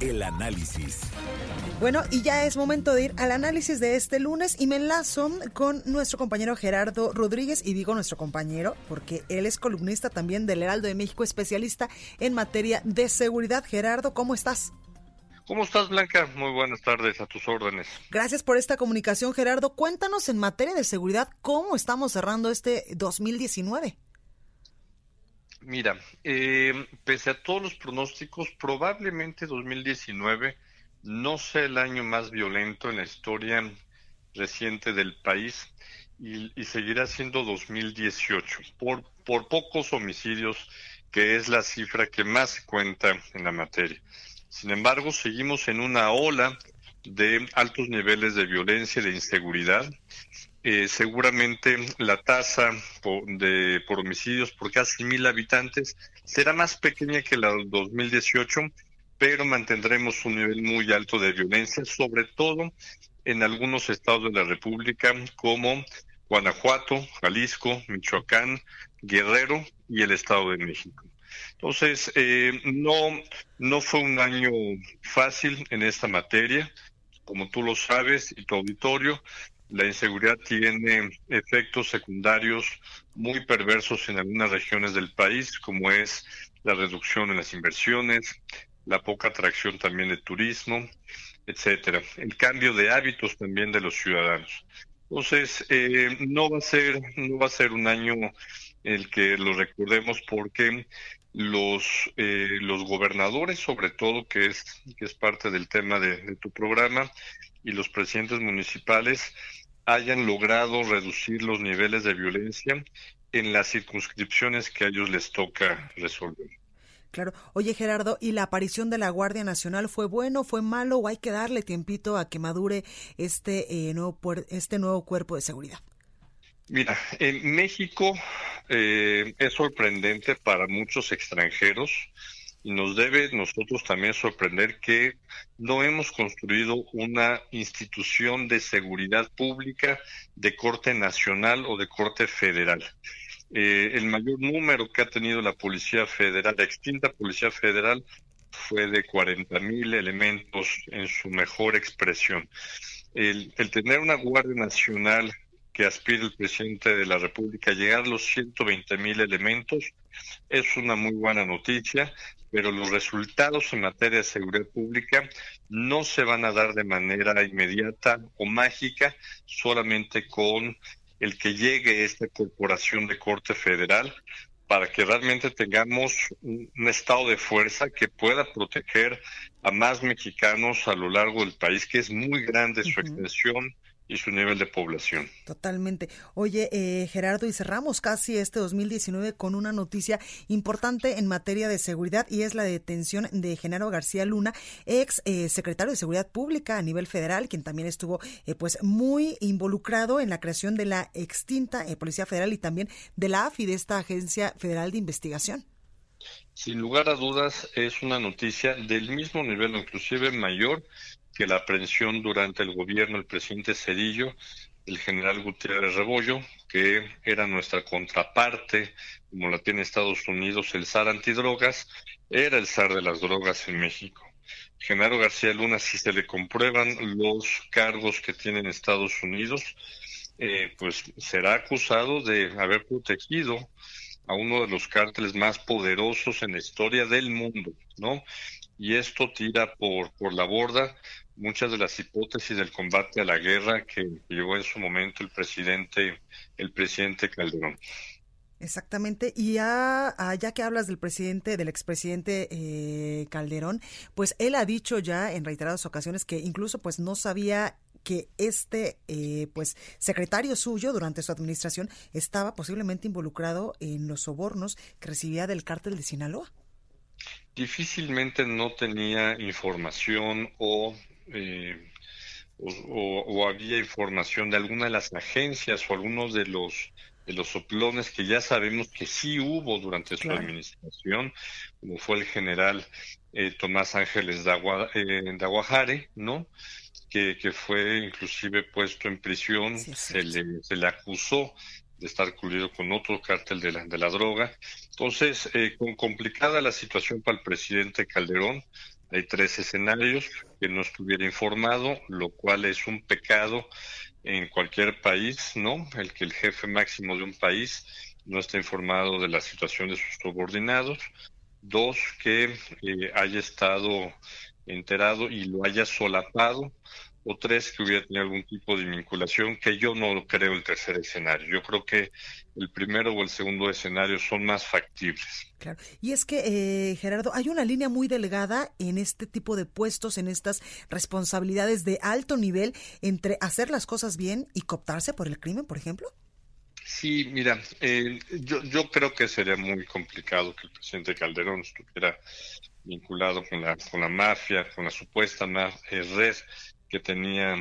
El análisis. Bueno, y ya es momento de ir al análisis de este lunes y me enlazo con nuestro compañero Gerardo Rodríguez y digo nuestro compañero porque él es columnista también del Heraldo de México, especialista en materia de seguridad. Gerardo, ¿cómo estás? ¿Cómo estás, Blanca? Muy buenas tardes, a tus órdenes. Gracias por esta comunicación, Gerardo. Cuéntanos en materia de seguridad cómo estamos cerrando este 2019. Mira, eh, pese a todos los pronósticos, probablemente 2019 no sea el año más violento en la historia reciente del país y, y seguirá siendo 2018 por, por pocos homicidios, que es la cifra que más se cuenta en la materia. Sin embargo, seguimos en una ola de altos niveles de violencia y de inseguridad. Eh, seguramente la tasa por, de, por homicidios por casi mil habitantes será más pequeña que la del 2018, pero mantendremos un nivel muy alto de violencia, sobre todo en algunos estados de la República como Guanajuato, Jalisco, Michoacán, Guerrero y el Estado de México. Entonces, eh, no, no fue un año fácil en esta materia. Como tú lo sabes y tu auditorio, la inseguridad tiene efectos secundarios muy perversos en algunas regiones del país, como es la reducción en las inversiones, la poca atracción también de turismo, etcétera. El cambio de hábitos también de los ciudadanos. Entonces, eh, no va a ser, no va a ser un año el que lo recordemos porque los eh, los gobernadores sobre todo que es que es parte del tema de, de, tu programa y los presidentes municipales hayan logrado reducir los niveles de violencia en las circunscripciones que a ellos les toca resolver. Claro. Oye, Gerardo, ¿y la aparición de la Guardia Nacional fue bueno, fue malo o hay que darle tiempito a que madure este, eh, nuevo, este nuevo cuerpo de seguridad? Mira, en México eh, es sorprendente para muchos extranjeros y nos debe nosotros también sorprender que no hemos construido una institución de seguridad pública de corte nacional o de corte federal. Eh, el mayor número que ha tenido la Policía Federal, la extinta Policía Federal, fue de 40 mil elementos en su mejor expresión. El, tener una Guardia Nacional que aspira el presidente de la República a llegar a los 120 mil elementos es una muy buena noticia, pero los resultados en materia de seguridad pública no se van a dar de manera inmediata o mágica solamente con el que llegue esta corporación de corte federal para que realmente tengamos un, un, estado de fuerza que pueda proteger a más mexicanos a lo largo del país, que es muy grande su uh -huh. extensión y su nivel de población. Totalmente. Oye, eh, Gerardo, y cerramos casi este 2019 con una noticia importante en materia de seguridad y es la detención de Genaro García Luna, ex eh, secretario de Seguridad Pública a nivel federal, quien también estuvo eh, pues muy involucrado en la creación de la extinta eh, Policía Federal y también de la AFI, de esta Agencia Federal de Investigación. Sin lugar a dudas, es una noticia del mismo nivel, inclusive mayor, que la aprehensión durante el gobierno del presidente Cedillo, el general Gutiérrez Rebollo, que era nuestra contraparte, como la tiene Estados Unidos, el zar antidrogas, era el zar de las drogas en México. Genaro García Luna, si se le comprueban los cargos que tiene en Estados Unidos, eh, pues será acusado de haber protegido a uno de los cárteles más poderosos en la historia del mundo, ¿no? Y esto tira por, por la borda muchas de las hipótesis del combate a la guerra que llevó en su momento el presidente, el presidente Calderón. Exactamente. Y ya, ya que hablas del presidente, del expresidente eh, Calderón, pues él ha dicho ya en reiteradas ocasiones que incluso pues no sabía que este eh, pues secretario suyo durante su administración estaba posiblemente involucrado en los sobornos que recibía del cártel de Sinaloa. Difícilmente no tenía información o, eh, o, había información de alguna de las agencias o algunos de los de los soplones que ya sabemos que sí hubo durante su administración, como fue el general eh, Tomás Ángeles de, eh, ¿no? Que, que, fue inclusive puesto en prisión, se, le, se le acusó de estar coludido con otro cártel de la, de la droga. Entonces, eh, con complicada la situación para el presidente Calderón, hay tres escenarios que no estuviera informado, lo cual es un pecado en cualquier país, ¿no? El que el jefe máximo de un país no esté informado de la situación de sus subordinados. Dos, que eh, haya estado enterado y lo haya solapado o tres que hubiera tenido algún tipo de vinculación, que yo no creo el tercer escenario. Yo creo que el primero o el segundo escenario son más factibles. Claro. Y es que, eh, Gerardo, hay una línea muy delgada en este tipo de puestos, en estas responsabilidades de alto nivel, entre hacer las cosas bien y cooptarse por el crimen, por ejemplo. Sí, mira, eh, yo, yo creo que sería muy complicado que el presidente Calderón estuviera vinculado con la, con la mafia, con la supuesta eh, red que tenía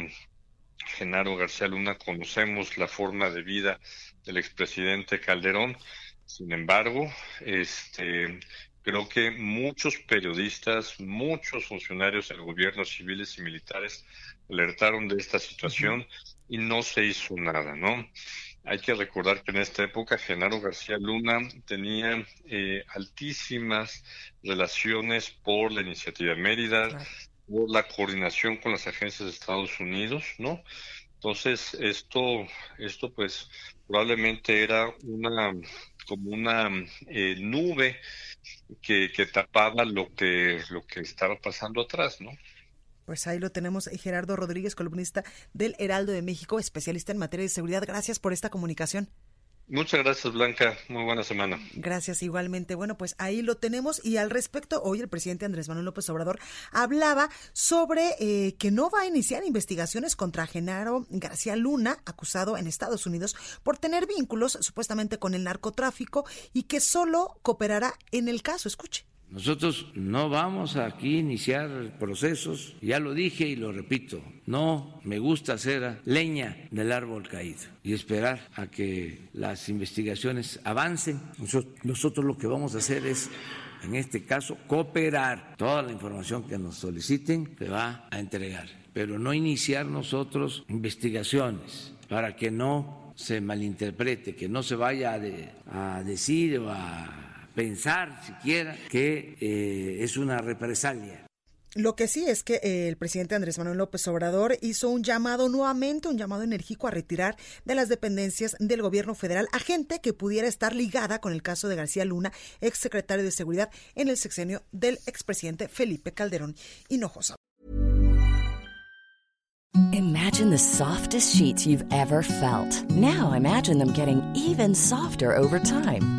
Genaro García Luna, conocemos la forma de vida del expresidente Calderón. Sin embargo, este, creo que muchos periodistas, muchos funcionarios del gobierno, civiles y militares, alertaron de esta situación y no se hizo nada, ¿no? Hay que recordar que en esta época Genaro García Luna tenía eh, altísimas relaciones por la iniciativa Mérida, la coordinación con las agencias de Estados Unidos, ¿no? Entonces, esto, esto pues probablemente era una como una eh, nube que, que tapaba lo que, lo que estaba pasando atrás, ¿no? Pues ahí lo tenemos, eh, Gerardo Rodríguez, columnista del Heraldo de México, especialista en materia de seguridad. Gracias por esta comunicación. Muchas gracias, Blanca. Muy buena semana. Gracias igualmente. Bueno, pues ahí lo tenemos. Y al respecto, hoy el presidente Andrés Manuel López Obrador hablaba sobre eh, que no va a iniciar investigaciones contra Genaro García Luna, acusado en Estados Unidos por tener vínculos supuestamente con el narcotráfico y que solo cooperará en el caso. Escuche. Nosotros no vamos aquí a iniciar procesos, ya lo dije y lo repito, no me gusta hacer leña del árbol caído y esperar a que las investigaciones avancen. Nosotros, lo que vamos a hacer es en este caso, cooperar. Toda la información que nos soliciten se va a entregar, pero no iniciar nosotros investigaciones para que no se malinterprete, que no se vaya a, a decir o a pensar siquiera que eh, es una represalia. Lo que sí es que eh, el presidente Andrés Manuel López Obrador hizo un llamado nuevamente, un llamado enérgico a retirar de las dependencias del gobierno federal a gente que pudiera estar ligada con el caso de García Luna, exsecretario de Seguridad en el sexenio del expresidente Felipe Calderón Hinojosa. Imagine the softest sheets you've ever felt. Now imagine them getting even softer over time.